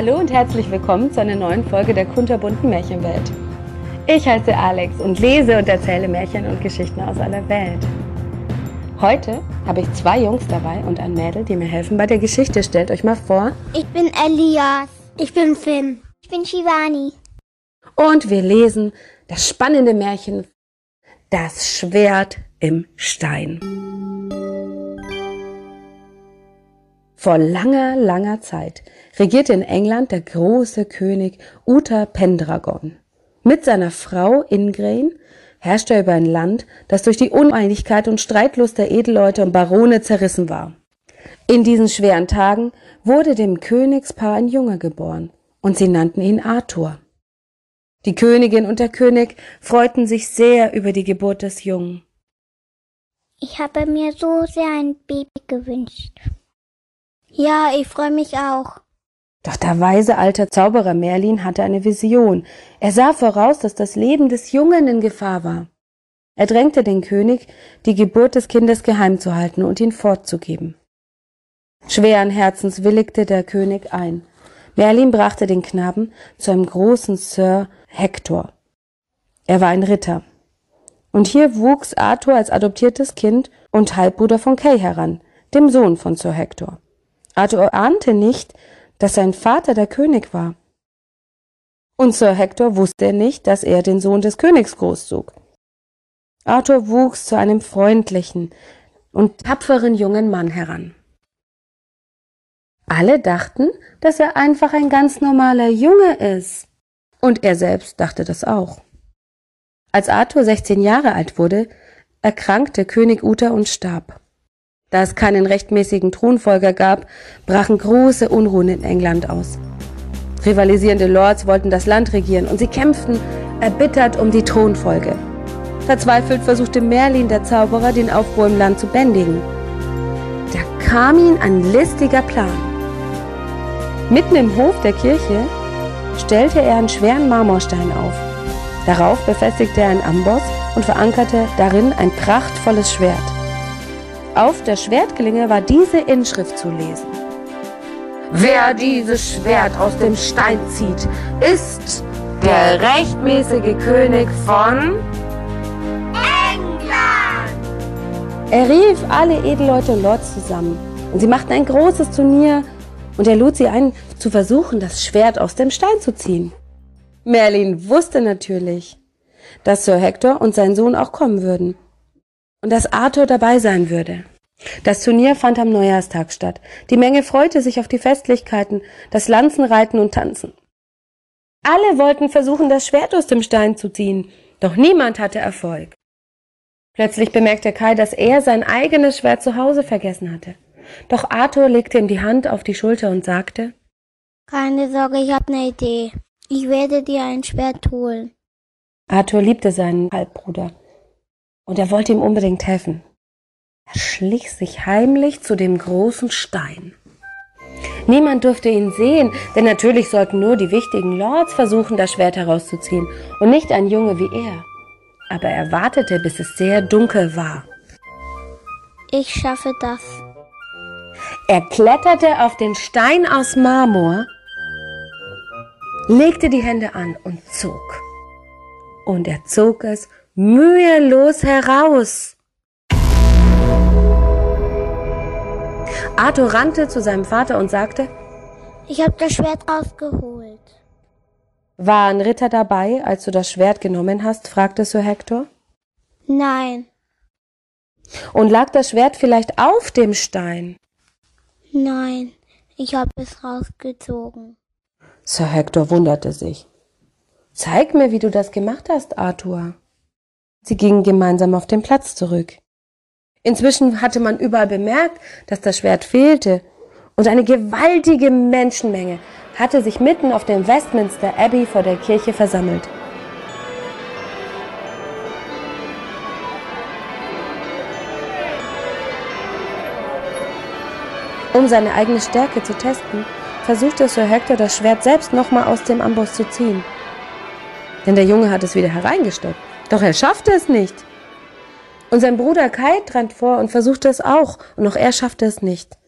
Hallo und herzlich willkommen zu einer neuen Folge der kunterbunten Märchenwelt. Ich heiße Alex und lese und erzähle Märchen und Geschichten aus aller Welt. Heute habe ich zwei Jungs dabei und ein Mädel, die mir helfen bei der Geschichte. Stellt euch mal vor. Ich bin Elias. Ich bin Finn. Ich bin Shivani. Und wir lesen das spannende Märchen Das Schwert im Stein. Vor langer, langer Zeit regierte in England der große König Uther Pendragon. Mit seiner Frau Ingrain herrschte er über ein Land, das durch die Uneinigkeit und Streitlust der Edelleute und Barone zerrissen war. In diesen schweren Tagen wurde dem Königspaar ein Junge geboren, und sie nannten ihn Arthur. Die Königin und der König freuten sich sehr über die Geburt des Jungen. Ich habe mir so sehr ein Baby gewünscht. Ja, ich freue mich auch. Doch der weise alte Zauberer Merlin hatte eine Vision. Er sah voraus, dass das Leben des Jungen in Gefahr war. Er drängte den König, die Geburt des Kindes geheim zu halten und ihn fortzugeben. Schweren Herzens willigte der König ein. Merlin brachte den Knaben zu einem großen Sir Hector. Er war ein Ritter. Und hier wuchs Arthur als adoptiertes Kind und Halbbruder von Kay heran, dem Sohn von Sir Hector. Arthur ahnte nicht, dass sein Vater der König war. Und Sir Hector wusste nicht, dass er den Sohn des Königs großzog. Arthur wuchs zu einem freundlichen und tapferen jungen Mann heran. Alle dachten, dass er einfach ein ganz normaler Junge ist. Und er selbst dachte das auch. Als Arthur 16 Jahre alt wurde, erkrankte König Uther und starb. Da es keinen rechtmäßigen Thronfolger gab, brachen große Unruhen in England aus. Rivalisierende Lords wollten das Land regieren und sie kämpften erbittert um die Thronfolge. Verzweifelt versuchte Merlin, der Zauberer, den Aufruhr im Land zu bändigen. Da kam ihm ein listiger Plan. Mitten im Hof der Kirche stellte er einen schweren Marmorstein auf. Darauf befestigte er einen Amboss und verankerte darin ein prachtvolles Schwert. Auf der Schwertklinge war diese Inschrift zu lesen. Wer dieses Schwert aus dem Stein zieht, ist der rechtmäßige König von England! Er rief alle Edelleute und Lords zusammen und sie machten ein großes Turnier und er lud sie ein, zu versuchen, das Schwert aus dem Stein zu ziehen. Merlin wusste natürlich, dass Sir Hector und sein Sohn auch kommen würden und dass Arthur dabei sein würde. Das Turnier fand am Neujahrstag statt. Die Menge freute sich auf die Festlichkeiten, das Lanzenreiten und Tanzen. Alle wollten versuchen, das Schwert aus dem Stein zu ziehen, doch niemand hatte Erfolg. Plötzlich bemerkte Kai, dass er sein eigenes Schwert zu Hause vergessen hatte. Doch Arthur legte ihm die Hand auf die Schulter und sagte Keine Sorge, ich habe eine Idee. Ich werde dir ein Schwert holen. Arthur liebte seinen Halbbruder und er wollte ihm unbedingt helfen. Er schlich sich heimlich zu dem großen Stein. Niemand durfte ihn sehen, denn natürlich sollten nur die wichtigen Lords versuchen, das Schwert herauszuziehen und nicht ein Junge wie er. Aber er wartete, bis es sehr dunkel war. Ich schaffe das. Er kletterte auf den Stein aus Marmor, legte die Hände an und zog. Und er zog es mühelos heraus. Arthur rannte zu seinem Vater und sagte, Ich habe das Schwert rausgeholt. War ein Ritter dabei, als du das Schwert genommen hast? fragte Sir Hector. Nein, Und lag das Schwert vielleicht auf dem Stein? nein, ich habe es rausgezogen. Sir Hector wunderte sich. Zeig mir, wie du das gemacht hast, Arthur. Sie gingen gemeinsam auf den Platz zurück. Inzwischen hatte man überall bemerkt, dass das Schwert fehlte, und eine gewaltige Menschenmenge hatte sich mitten auf dem Westminster Abbey vor der Kirche versammelt. Um seine eigene Stärke zu testen, versuchte Sir Hector das Schwert selbst nochmal aus dem Amboss zu ziehen. Denn der Junge hat es wieder hereingesteckt. Doch er schaffte es nicht. Und sein Bruder Kai trat vor und versuchte es auch, und auch er schaffte es nicht.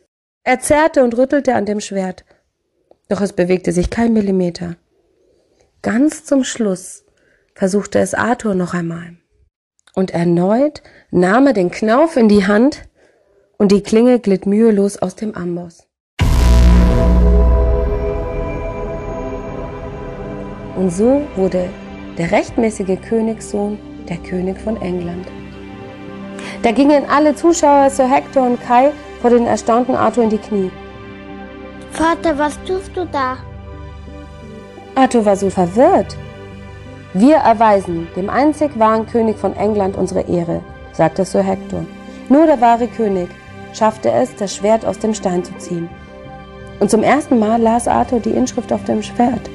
Er zerrte und rüttelte an dem Schwert. Doch es bewegte sich kein Millimeter. Ganz zum Schluss versuchte es Arthur noch einmal. Und erneut nahm er den Knauf in die Hand und die Klinge glitt mühelos aus dem Amboss. Und so wurde der rechtmäßige Königssohn der König von England. Da gingen alle Zuschauer, Sir Hector und Kai, vor den erstaunten Arthur in die Knie. Vater, was tust du da? Arthur war so verwirrt. Wir erweisen dem einzig wahren König von England unsere Ehre, sagte Sir Hector. Nur der wahre König schaffte es, das Schwert aus dem Stein zu ziehen. Und zum ersten Mal las Arthur die Inschrift auf dem Schwert.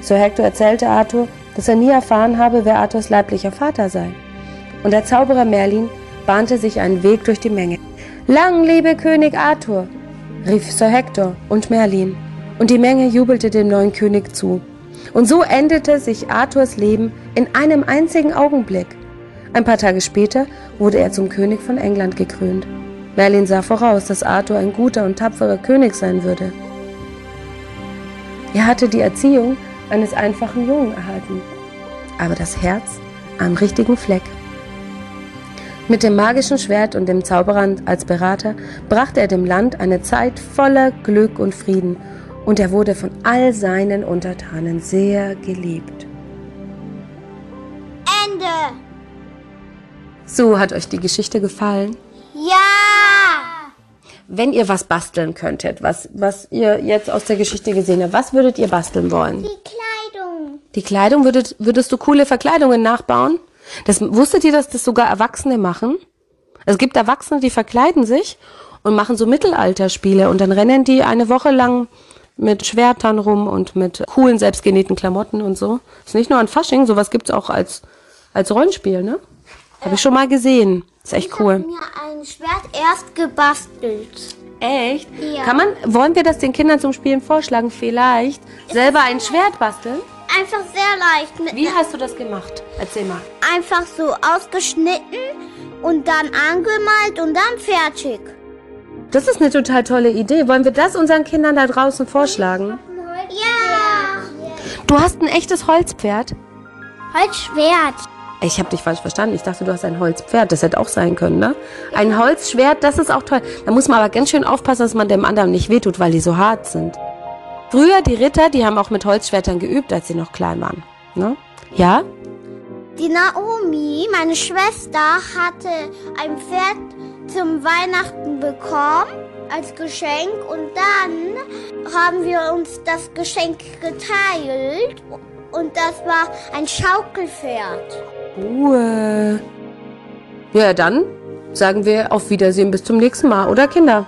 Sir Hector erzählte Arthur, dass er nie erfahren habe, wer Arthurs leiblicher Vater sei. Und der Zauberer Merlin bahnte sich einen Weg durch die Menge. Lang lebe König Arthur, rief Sir Hector und Merlin, und die Menge jubelte dem neuen König zu. Und so endete sich Arthurs Leben in einem einzigen Augenblick. Ein paar Tage später wurde er zum König von England gekrönt. Merlin sah voraus, dass Arthur ein guter und tapferer König sein würde. Er hatte die Erziehung eines einfachen Jungen erhalten, aber das Herz am richtigen Fleck. Mit dem magischen Schwert und dem Zauberer als Berater brachte er dem Land eine Zeit voller Glück und Frieden und er wurde von all seinen Untertanen sehr geliebt. Ende. So hat euch die Geschichte gefallen? Ja. Wenn ihr was basteln könntet, was, was ihr jetzt aus der Geschichte gesehen habt, was würdet ihr basteln wollen? Die Kleidung. Die Kleidung, würdet, würdest du coole Verkleidungen nachbauen? Das, wusstet ihr, dass das sogar Erwachsene machen? Es gibt Erwachsene, die verkleiden sich und machen so Mittelalterspiele und dann rennen die eine Woche lang mit Schwertern rum und mit coolen, selbstgenähten Klamotten und so. Ist nicht nur ein Fasching, sowas gibt's auch als, als Rollenspiel, ne? Habe ich schon mal gesehen. Ist echt Ich cool. habe mir ein Schwert erst gebastelt. Echt? Ja. Kann man, wollen wir das den Kindern zum Spielen vorschlagen? Vielleicht selber ein Schwert basteln? Einfach sehr leicht. Wie hast du das gemacht? Erzähl mal. einfach so ausgeschnitten und dann angemalt und dann fertig. Das ist eine total tolle Idee. Wollen wir das unseren Kindern da draußen vorschlagen? Ja. Du hast ein echtes Holzpferd? Holzschwert. Ich habe dich falsch verstanden. Ich dachte, du hast ein Holzpferd. Das hätte auch sein können, ne? Ein Holzschwert, das ist auch toll. Da muss man aber ganz schön aufpassen, dass man dem anderen nicht wehtut, weil die so hart sind. Früher, die Ritter, die haben auch mit Holzschwertern geübt, als sie noch klein waren. Ne? Ja? Die Naomi, meine Schwester, hatte ein Pferd zum Weihnachten bekommen als Geschenk und dann haben wir uns das Geschenk geteilt und das war ein Schaukelpferd. Ruhe. Ja, dann sagen wir auf Wiedersehen bis zum nächsten Mal, oder Kinder?